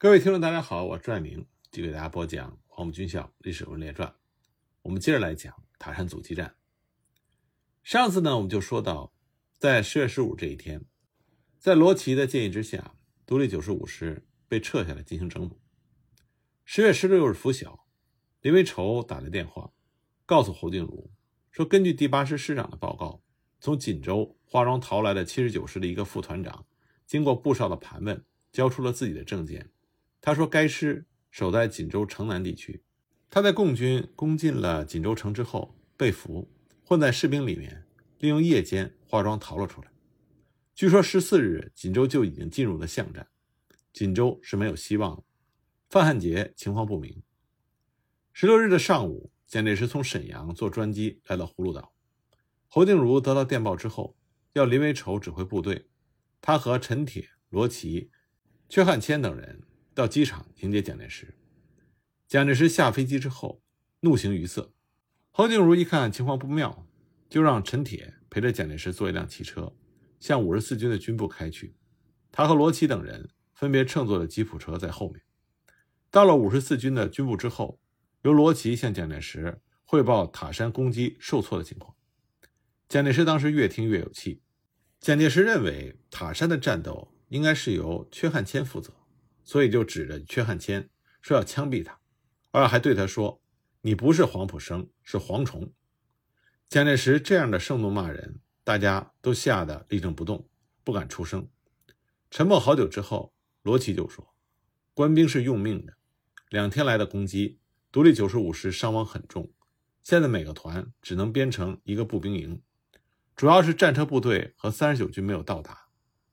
各位听众，大家好，我是朱爱明，继续给大家播讲《黄埔军校历史人物传》。我们接着来讲塔山阻击战。上次呢，我们就说到，在十月十五这一天，在罗奇的建议之下，独立九十五师被撤下来进行整补。十月十六日拂晓，林维稠打来电话，告诉侯静茹说，根据第八师师长的报告，从锦州化妆逃来的七十九师的一个副团长，经过部少的盘问，交出了自己的证件。他说，该师守在锦州城南地区，他在共军攻进了锦州城之后被俘，混在士兵里面，利用夜间化妆逃了出来。据说十四日锦州就已经进入了巷战，锦州是没有希望了。范汉杰情况不明。十六日的上午，蒋介石从沈阳坐专机来到葫芦岛。侯静茹得到电报之后，要林维稠指挥部队，他和陈铁、罗奇、阙汉谦等人。到机场迎接蒋介石。蒋介石下飞机之后，怒形于色。侯静茹一看情况不妙，就让陈铁陪着蒋介石坐一辆汽车，向五十四军的军部开去。他和罗奇等人分别乘坐了吉普车在后面。到了五十四军的军部之后，由罗奇向蒋介石汇报塔山攻击受挫的情况。蒋介石当时越听越有气。蒋介石认为塔山的战斗应该是由阙汉谦负责。所以就指着阙汉谦说要枪毙他，而还对他说：“你不是黄埔生，是蝗虫。”蒋介石这样的盛怒骂人，大家都吓得立正不动，不敢出声。沉默好久之后，罗奇就说：“官兵是用命的，两天来的攻击，独立九十五师伤亡很重，现在每个团只能编成一个步兵营，主要是战车部队和三十九军没有到达，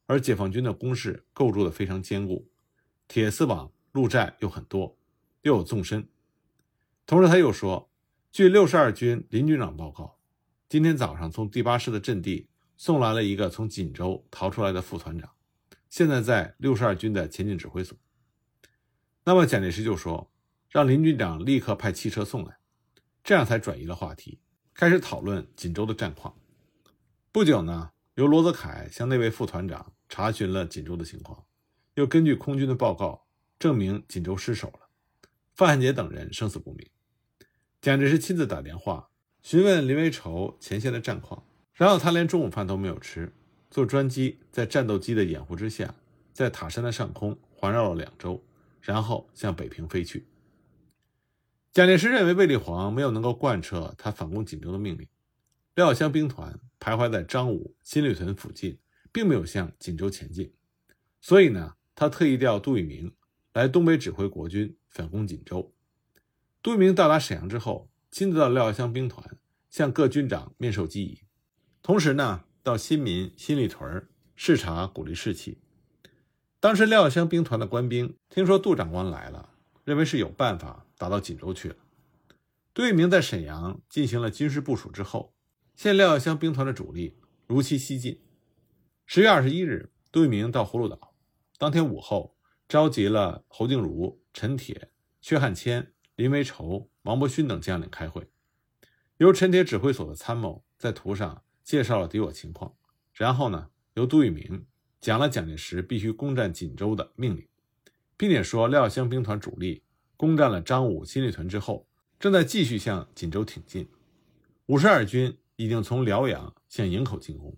而解放军的攻势构筑的非常坚固。”铁丝网、路寨又很多，又有纵深。同时，他又说，据六十二军林军长报告，今天早上从第八师的阵地送来了一个从锦州逃出来的副团长，现在在六十二军的前进指挥所。那么，蒋介石就说，让林军长立刻派汽车送来，这样才转移了话题，开始讨论锦州的战况。不久呢，由罗泽楷向那位副团长查询了锦州的情况。又根据空军的报告证明锦州失守了，范汉杰等人生死不明。蒋介石亲自打电话询问林维稠前线的战况，然后他连中午饭都没有吃，坐专机在战斗机的掩护之下，在塔山的上空环绕了两周，然后向北平飞去。蒋介石认为卫立煌没有能够贯彻他反攻锦州的命令，廖湘兵团徘徊在张武新立屯附近，并没有向锦州前进，所以呢。他特意调杜聿明来东北指挥国军反攻锦州。杜聿明到达沈阳之后，亲自到廖耀湘兵团向各军长面授机宜，同时呢，到新民、新立屯视察，鼓励士气。当时廖耀湘兵团的官兵听说杜长官来了，认为是有办法打到锦州去了。杜聿明在沈阳进行了军事部署之后，现廖耀湘兵团的主力如期西进。十月二十一日，杜聿明到葫芦岛。当天午后，召集了侯静茹、陈铁、薛汉谦、林维稠、王伯勋等将领开会。由陈铁指挥所的参谋在图上介绍了敌我情况，然后呢，由杜聿明讲了蒋介石必须攻占锦州的命令，并且说廖耀湘兵团主力攻占了张武新立屯之后，正在继续向锦州挺进。五十二军已经从辽阳向营口进攻，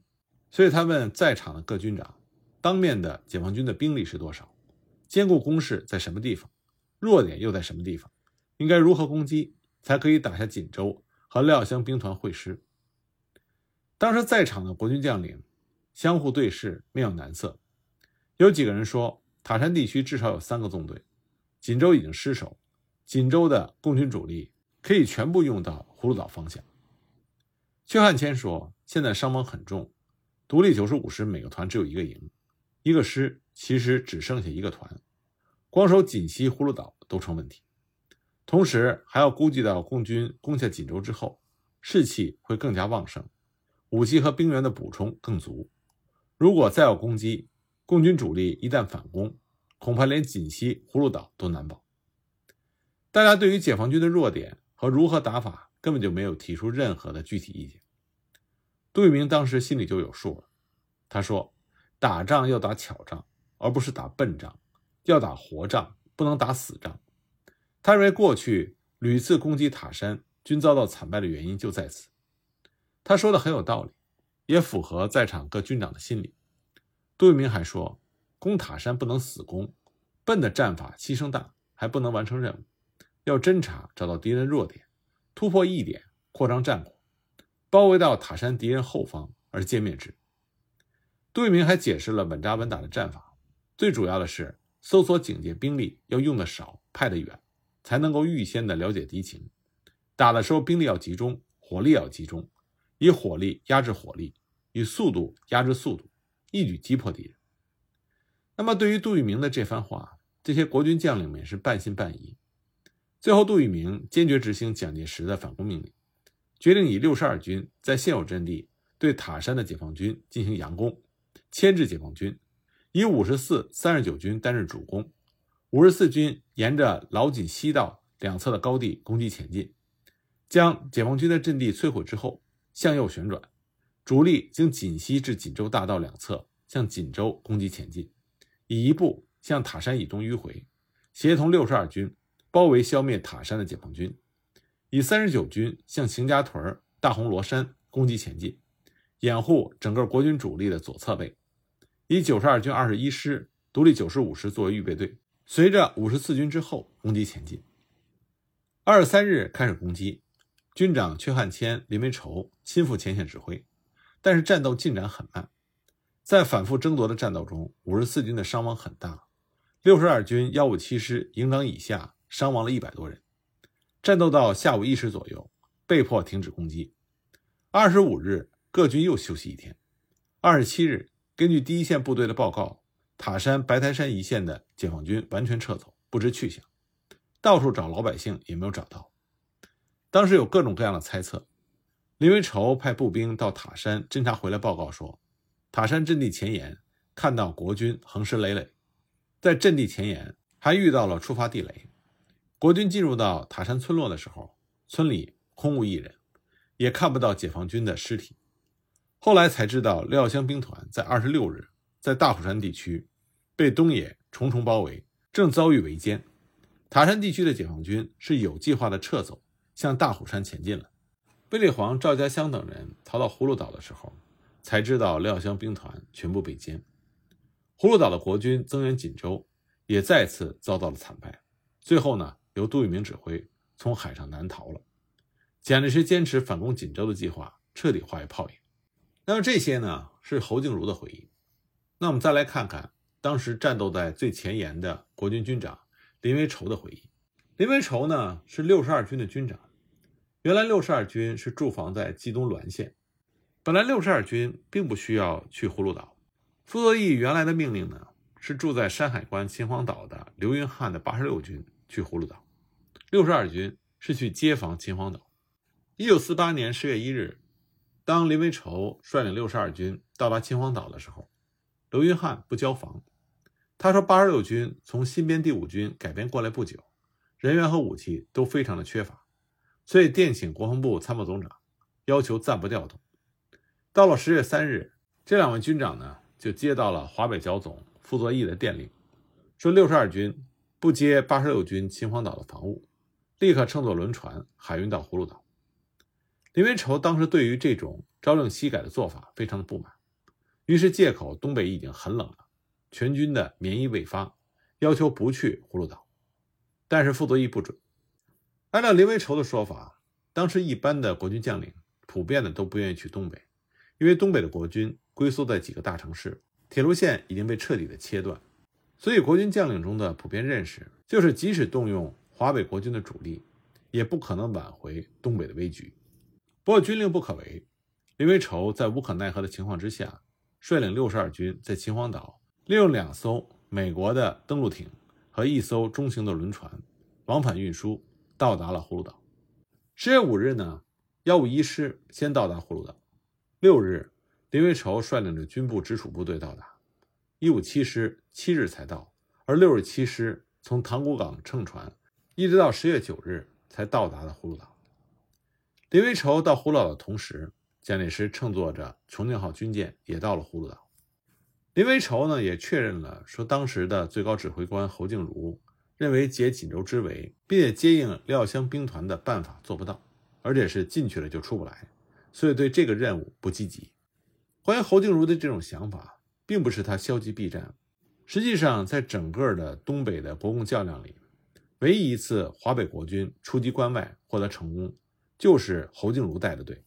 所以他问在场的各军长。当面的解放军的兵力是多少？坚固工事在什么地方？弱点又在什么地方？应该如何攻击才可以打下锦州和廖湘兵团会师？当时在场的国军将领相互对视，面有难色。有几个人说，塔山地区至少有三个纵队，锦州已经失守，锦州的共军主力可以全部用到葫芦岛方向。薛汉谦说，现在伤亡很重，独立九十五师每个团只有一个营。一个师其实只剩下一个团，光守锦西葫芦岛都成问题。同时还要估计到共军攻下锦州之后，士气会更加旺盛，武器和兵员的补充更足。如果再有攻击，共军主力一旦反攻，恐怕连锦西葫芦岛都难保。大家对于解放军的弱点和如何打法，根本就没有提出任何的具体意见。杜聿明当时心里就有数了，他说。打仗要打巧仗，而不是打笨仗。要打活仗，不能打死仗。他认为过去屡次攻击塔山均遭到惨败的原因就在此。他说的很有道理，也符合在场各军长的心理。杜聿明还说，攻塔山不能死攻，笨的战法牺牲大，还不能完成任务。要侦察，找到敌人弱点，突破一点，扩张战果，包围到塔山敌人后方而歼灭之。杜聿明还解释了稳扎稳打的战法，最主要的是搜索警戒兵力要用的少，派得远。才能够预先的了解敌情，打的时候兵力要集中，火力要集中，以火力压制火力，以速度压制速度，一举击破敌人。那么对于杜聿明的这番话，这些国军将领们是半信半疑。最后，杜聿明坚决执行蒋介石的反攻命令，决定以六十二军在现有阵地对塔山的解放军进行佯攻，牵制解放军，以五十四、三十九军担任主攻。五十四军沿着老锦西道两侧的高地攻击前进，将解放军的阵地摧毁之后，向右旋转，主力经锦西至锦州大道两侧向锦州攻击前进，以一部向塔山以东迂回，协同六十二军包围消灭塔山的解放军，以三十九军向邢家屯、大红罗山攻击前进，掩护整个国军主力的左侧背，以九十二军二十一师、独立九十五师作为预备队。随着五十四军之后攻击前进，二十三日开始攻击，军长阙汉骞、林维畴亲赴前线指挥，但是战斗进展很慢。在反复争夺的战斗中，五十四军的伤亡很大，六十二军幺五七师营长以下伤亡了一百多人。战斗到下午一时左右，被迫停止攻击。二十五日，各军又休息一天。二十七日，根据第一线部队的报告。塔山、白台山一线的解放军完全撤走，不知去向，到处找老百姓也没有找到。当时有各种各样的猜测。林维畴派步兵到塔山侦察回来报告说，塔山阵地前沿看到国军横尸累累，在阵地前沿还遇到了触发地雷。国军进入到塔山村落的时候，村里空无一人，也看不到解放军的尸体。后来才知道，廖湘兵团在二十六日。在大虎山地区，被东野重重包围，正遭遇围歼。塔山地区的解放军是有计划的撤走，向大虎山前进了。卫立煌、赵家乡等人逃到葫芦岛的时候，才知道廖湘兵团全部被歼。葫芦岛的国军增援锦州，也再次遭到了惨败。最后呢，由杜聿明指挥从海上南逃了。蒋介石坚持反攻锦州的计划彻底化为泡影。那么这些呢，是侯静茹的回忆。那我们再来看看当时战斗在最前沿的国军军长林维稠的回忆。林维稠呢是六十二军的军长，原来六十二军是驻防在冀东滦县，本来六十二军并不需要去葫芦岛。傅作义原来的命令呢是住在山海关秦皇岛的刘云汉的八十六军去葫芦岛，六十二军是去接防秦皇岛。一九四八年十月一日，当林维畴率领六十二军到达秦皇岛的时候。刘云汉不交防，他说：“八十六军从新编第五军改编过来不久，人员和武器都非常的缺乏，所以电请国防部参谋总长，要求暂不调动。”到了十月三日，这两位军长呢就接到了华北剿总傅作义的电令，说六十二军不接八十六军秦皇岛的防务，立刻乘坐轮船海运到葫芦岛。林维畴当时对于这种朝令夕改的做法非常的不满。于是借口东北已经很冷了，全军的棉衣未发，要求不去葫芦岛。但是傅作义不准。按照林维畴的说法，当时一般的国军将领普遍的都不愿意去东北，因为东北的国军龟缩在几个大城市，铁路线已经被彻底的切断。所以国军将领中的普遍认识就是，即使动用华北国军的主力，也不可能挽回东北的危局。不过军令不可违，林维畴在无可奈何的情况之下。率领六十二军在秦皇岛，利用两艘美国的登陆艇和一艘中型的轮船，往返运输，到达了葫芦岛。十月五日呢，幺五一师先到达葫芦岛。六日，林维畴率领着军部直属部队到达。一五七师七日才到，而六十七师从塘沽港乘船，一直到十月九日才到达了葫芦岛。林维畴到葫芦岛的同时。蒋介石乘坐着“重庆号”军舰也到了葫芦岛。林维稠呢也确认了说，当时的最高指挥官侯静茹认为解锦州之围，并且接应廖湘兵团的办法做不到，而且是进去了就出不来，所以对这个任务不积极。关于侯静茹的这种想法，并不是他消极避战。实际上，在整个的东北的国共较量里，唯一一次华北国军出击关外获得成功，就是侯静茹带的队。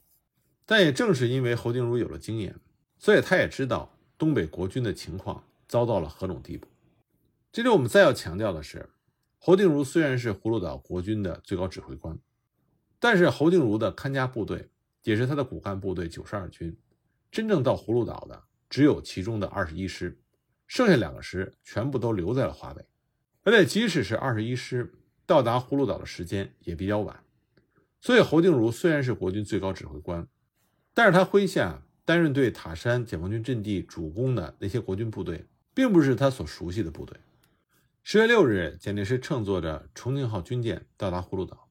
但也正是因为侯静茹有了经验，所以他也知道东北国军的情况糟到了何种地步。这里我们再要强调的是，侯静茹虽然是葫芦岛国军的最高指挥官，但是侯静茹的看家部队也是他的骨干部队九十二军，真正到葫芦岛的只有其中的二十一师。剩下两个师全部都留在了华北，而且即使是二十一师到达葫芦岛的时间也比较晚，所以侯静茹虽然是国军最高指挥官，但是他麾下担任对塔山解放军阵地主攻的那些国军部队，并不是他所熟悉的部队。十月六日，蒋介石乘坐着重庆号军舰到达葫芦岛，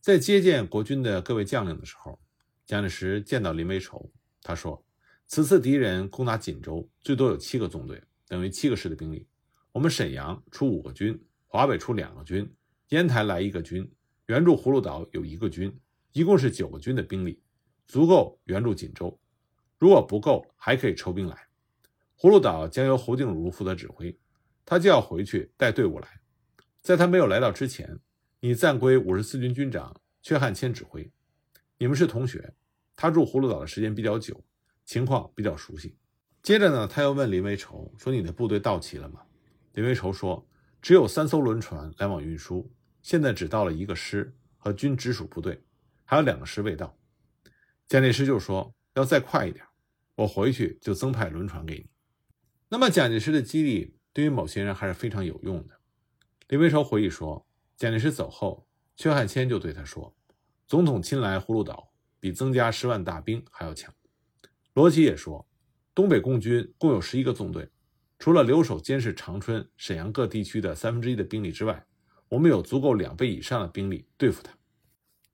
在接见国军的各位将领的时候，蒋介石见到林维稠，他说：“此次敌人攻打锦州，最多有七个纵队。”等于七个师的兵力，我们沈阳出五个军，华北出两个军，烟台来一个军，援助葫芦岛有一个军，一共是九个军的兵力，足够援助锦州。如果不够，还可以抽兵来。葫芦岛将由侯静茹负责指挥，他就要回去带队伍来。在他没有来到之前，你暂归五十四军军长阙汉谦指挥。你们是同学，他住葫芦岛的时间比较久，情况比较熟悉。接着呢，他又问林维稠说：“你的部队到齐了吗？”林维稠说：“只有三艘轮船来往运输，现在只到了一个师和军直属部队，还有两个师未到。”蒋介石就说：“要再快一点，我回去就增派轮船给你。”那么蒋介石的激励对于某些人还是非常有用的。林维稠回忆说：“蒋介石走后，薛汉谦就对他说：‘总统亲来葫芦岛，比增加十万大兵还要强。’罗奇也说。”东北共军共有十一个纵队，除了留守监视长春、沈阳各地区的三分之一的兵力之外，我们有足够两倍以上的兵力对付他。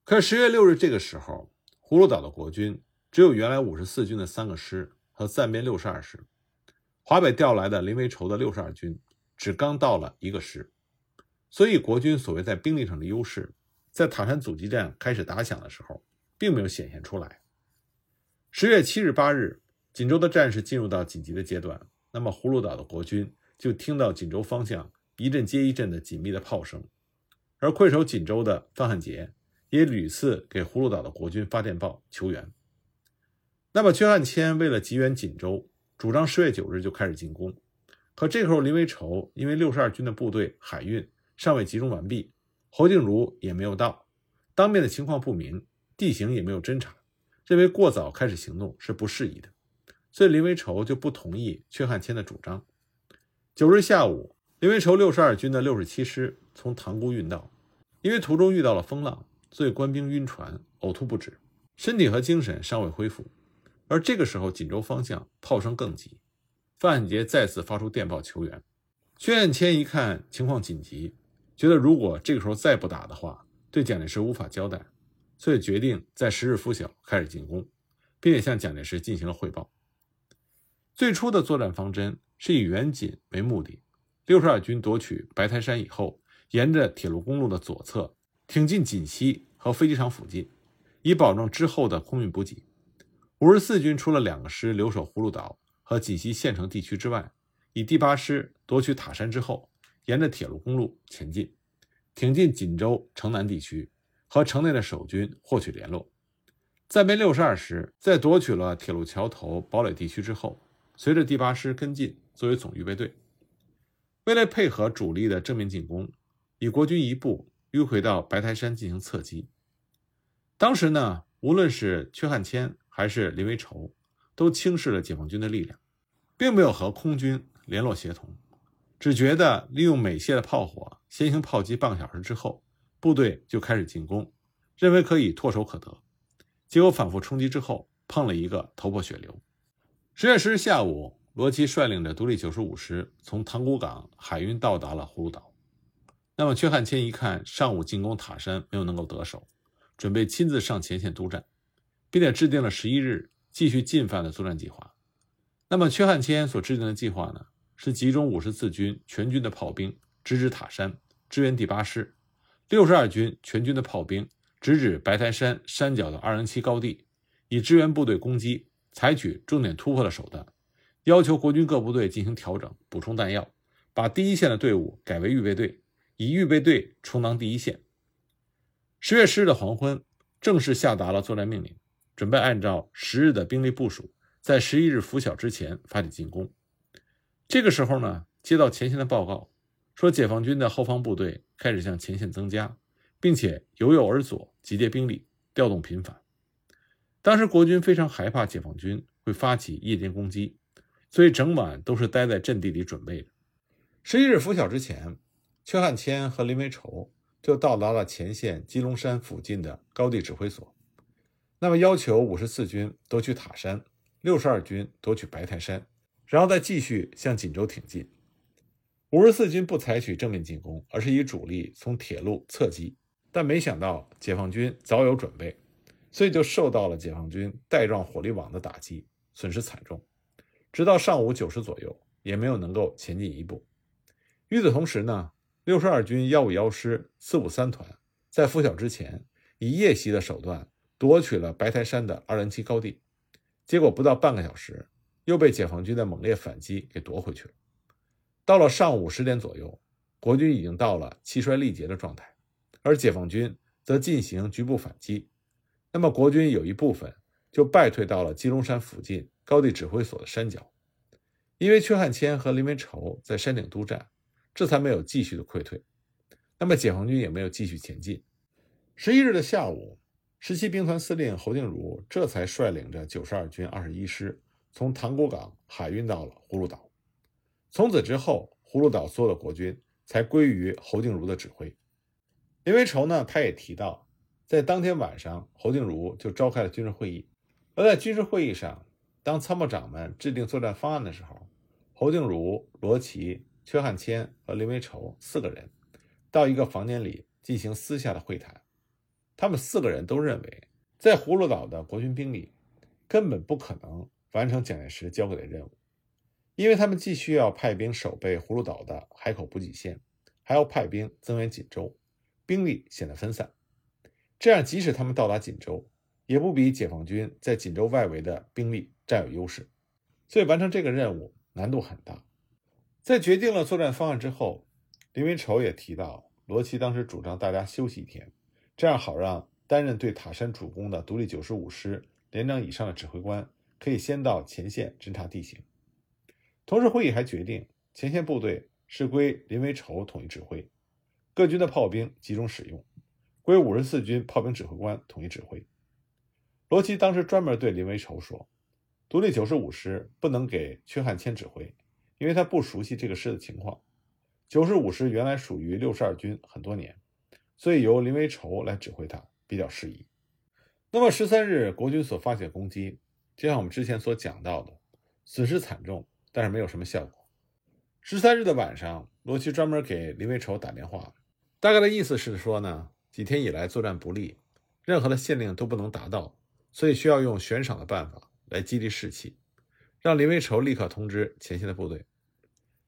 可是十月六日这个时候，葫芦岛的国军只有原来五十四军的三个师和暂编六十二师，华北调来的林维稠的六十二军只刚到了一个师，所以国军所谓在兵力上的优势，在塔山阻击战开始打响的时候，并没有显现出来。十月七日、八日。锦州的战事进入到紧急的阶段，那么葫芦岛的国军就听到锦州方向一阵接一阵的紧密的炮声，而困守锦州的范汉杰也屡次给葫芦岛的国军发电报求援。那么阙汉谦为了急援锦州，主张十月九日就开始进攻。可这时候林维稠因为六十二军的部队海运尚未集中完毕，侯静茹也没有到，当面的情况不明，地形也没有侦查，认为过早开始行动是不适宜的。所以林维稠就不同意阙汉谦的主张。九日下午，林维稠六十二军的六十七师从塘沽运到，因为途中遇到了风浪，所以官兵晕船、呕吐不止，身体和精神尚未恢复。而这个时候，锦州方向炮声更急，范汉杰再次发出电报求援。阙汉谦一看情况紧急，觉得如果这个时候再不打的话，对蒋介石无法交代，所以决定在十日拂晓开始进攻，并且向蒋介石进行了汇报。最初的作战方针是以援锦为目的，六十二军夺取白台山以后，沿着铁路公路的左侧挺进锦西和飞机场附近，以保证之后的空运补给。五十四军除了两个师留守葫芦岛和锦西县城地区之外，以第八师夺取塔山之后，沿着铁路公路前进，挺进锦州城南地区，和城内的守军获取联络。暂编六十二师在夺取了铁路桥头堡垒地区之后。随着第八师跟进，作为总预备队，为了配合主力的正面进攻，以国军一部迂回到白台山进行侧击。当时呢，无论是阙汉谦还是林维稠，都轻视了解放军的力量，并没有和空军联络协同，只觉得利用美械的炮火先行炮击半个小时之后，部队就开始进攻，认为可以唾手可得。结果反复冲击之后，碰了一个头破血流。十月十日下午，罗奇率领着独立九十五师从塘沽港海运到达了葫芦岛。那么，阙汉谦一看上午进攻塔山没有能够得手，准备亲自上前线督战，并且制定了十一日继续进犯的作战计划。那么，阙汉骞所制定的计划呢，是集中五十四军全军的炮兵直指塔山，支援第八师；六十二军全军的炮兵直指白台山山脚的二零七高地，以支援部队攻击，采取重点突破的手段，要求国军各部队进行调整，补充弹药，把第一线的队伍改为预备队，以预备队充当第一线。十月十日的黄昏，正式下达了作战命令，准备按照十日的兵力部署。在十一日拂晓之前发起进攻。这个时候呢，接到前线的报告，说解放军的后方部队开始向前线增加，并且由右而左集结兵力，调动频繁。当时国军非常害怕解放军会发起夜间攻击，所以整晚都是待在阵地里准备的。十一日拂晓之前，阙汉骞和林维畴就到达了前线鸡笼山附近的高地指挥所，那么要求五十四军夺取塔山。六十二军夺取白台山，然后再继续向锦州挺进。五十四军不采取正面进攻，而是以主力从铁路侧击。但没想到解放军早有准备，所以就受到了解放军带状火力网的打击，损失惨重。直到上午九时左右，也没有能够前进一步。与此同时呢，六十二军幺五幺师四五三团在拂晓之前，以夜袭的手段夺取了白台山的二零七高地。结果不到半个小时，又被解放军的猛烈反击给夺回去了。到了上午十点左右，国军已经到了气衰力竭的状态，而解放军则进行局部反击。那么国军有一部分就败退到了鸡笼山附近高地指挥所的山脚，因为阙汉骞和林维畴在山顶督战，这才没有继续的溃退。那么解放军也没有继续前进。十一日的下午。十七兵团司令侯静茹这才率领着九十二军二十一师从塘沽港海运到了葫芦岛。从此之后，葫芦岛所有的国军才归于侯静茹的指挥。林维畴呢，他也提到，在当天晚上，侯静茹就召开了军事会议。而在军事会议上，当参谋长们制定作战方案的时候，侯静茹、罗奇、阙汉骞和林维畴四个人到一个房间里进行私下的会谈。他们四个人都认为，在葫芦岛的国军兵力根本不可能完成蒋介石交给的任务，因为他们既需要派兵守备葫芦岛的海口补给线，还要派兵增援锦州，兵力显得分散。这样，即使他们到达锦州，也不比解放军在锦州外围的兵力占有优势，所以完成这个任务难度很大。在决定了作战方案之后，林维畴也提到，罗奇当时主张大家休息一天。这样好让担任对塔山主攻的独立九十五师连长以上的指挥官可以先到前线侦察地形。同时，会议还决定前线部队是归林维畴统一指挥，各军的炮兵集中使用，归五十四军炮兵指挥官统一指挥。罗奇当时专门对林维畴说：“独立九十五师不能给阙汉骞指挥，因为他不熟悉这个师的情况。九十五师原来属于六十二军很多年。”所以由林维畴来指挥他比较适宜。那么十三日国军所发起的攻击，就像我们之前所讲到的，损失惨重，但是没有什么效果。十三日的晚上，罗奇专门给林维畴打电话，大概的意思是说呢，几天以来作战不利，任何的县令都不能达到，所以需要用悬赏的办法来激励士气，让林维畴立刻通知前线的部队。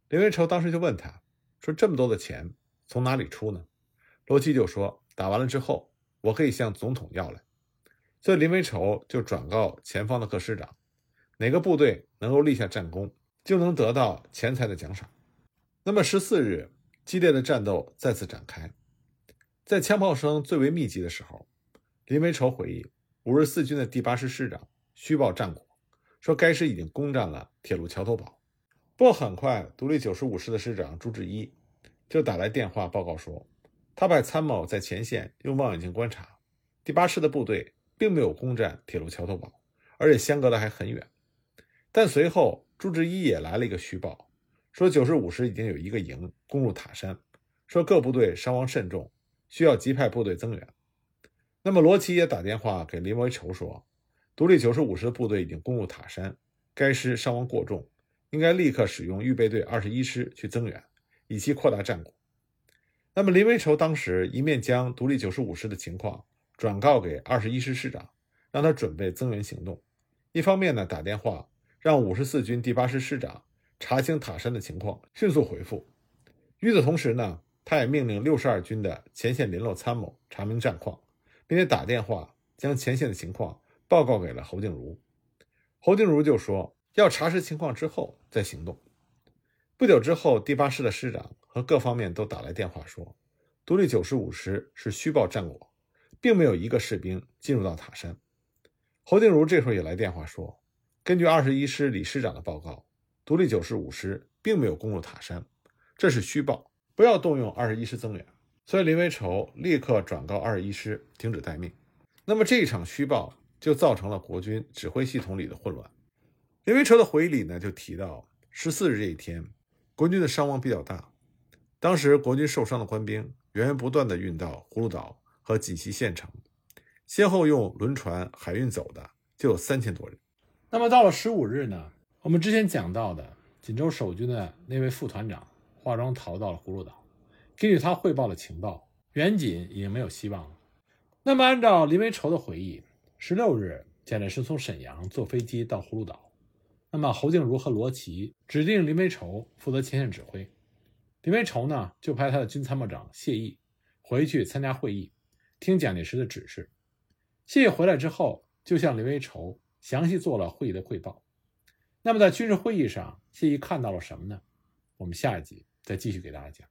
林维畴当时就问他说：“这么多的钱从哪里出呢？”罗奇就说：“打完了之后，我可以向总统要来。”所以林维畴就转告前方的各师长，哪个部队能够立下战功，就能得到钱财的奖赏。那么十四日，激烈的战斗再次展开，在枪炮声最为密集的时候，林维畴回忆，五十四军的第八师师长虚报战果，说该师已经攻占了铁路桥头堡。不过很快，独立九十五师的师长朱志一就打来电话报告说。他派参谋在前线用望远镜观察，第八师的部队并没有攻占铁路桥头堡，而且相隔的还很远。但随后朱志一也来了一个虚报，说九十五师已经有一个营攻入塔山，说各部队伤亡甚重，需要急派部队增援。那么罗奇也打电话给林维畴说，独立九十五师的部队已经攻入塔山，该师伤亡过重，应该立刻使用预备队二十一师去增援，以期扩大战果。那么林维畴当时一面将独立九十五师的情况转告给二十一师师长，让他准备增援行动；一方面呢打电话让五十四军第八师师长查清塔山的情况，迅速回复。与此同时呢，他也命令六十二军的前线联络参谋查明战况，并且打电话将前线的情况报告给了侯静茹。侯静茹就说要查实情况之后再行动。不久之后，第八师的师长和各方面都打来电话说，独立九十五师是虚报战果，并没有一个士兵进入到塔山。侯静茹这时候也来电话说，根据二十一师李师长的报告，独立九十五师并没有攻入塔山，这是虚报，不要动用二十一师增援。所以林维稠立刻转告二一师停止待命。那么这一场虚报就造成了国军指挥系统里的混乱。林维稠的回忆里呢就提到，十四日这一天。国军的伤亡比较大，当时国军受伤的官兵源源不断地运到葫芦岛和锦西县城，先后用轮船海运走的就有三千多人。那么到了十五日呢？我们之前讲到的锦州守军的那位副团长化妆逃到了葫芦岛，根据他汇报的情报，援锦已经没有希望了。那么按照林维稠的回忆，十六日蒋介石从沈阳坐飞机到葫芦岛。那么侯静茹和罗奇指定林维稠负责前线指挥，林维稠呢就派他的军参谋长谢毅回去参加会议，听蒋介石的指示。谢毅回来之后，就向林维稠详细做了会议的汇报。那么在军事会议上，谢毅看到了什么呢？我们下一集再继续给大家讲。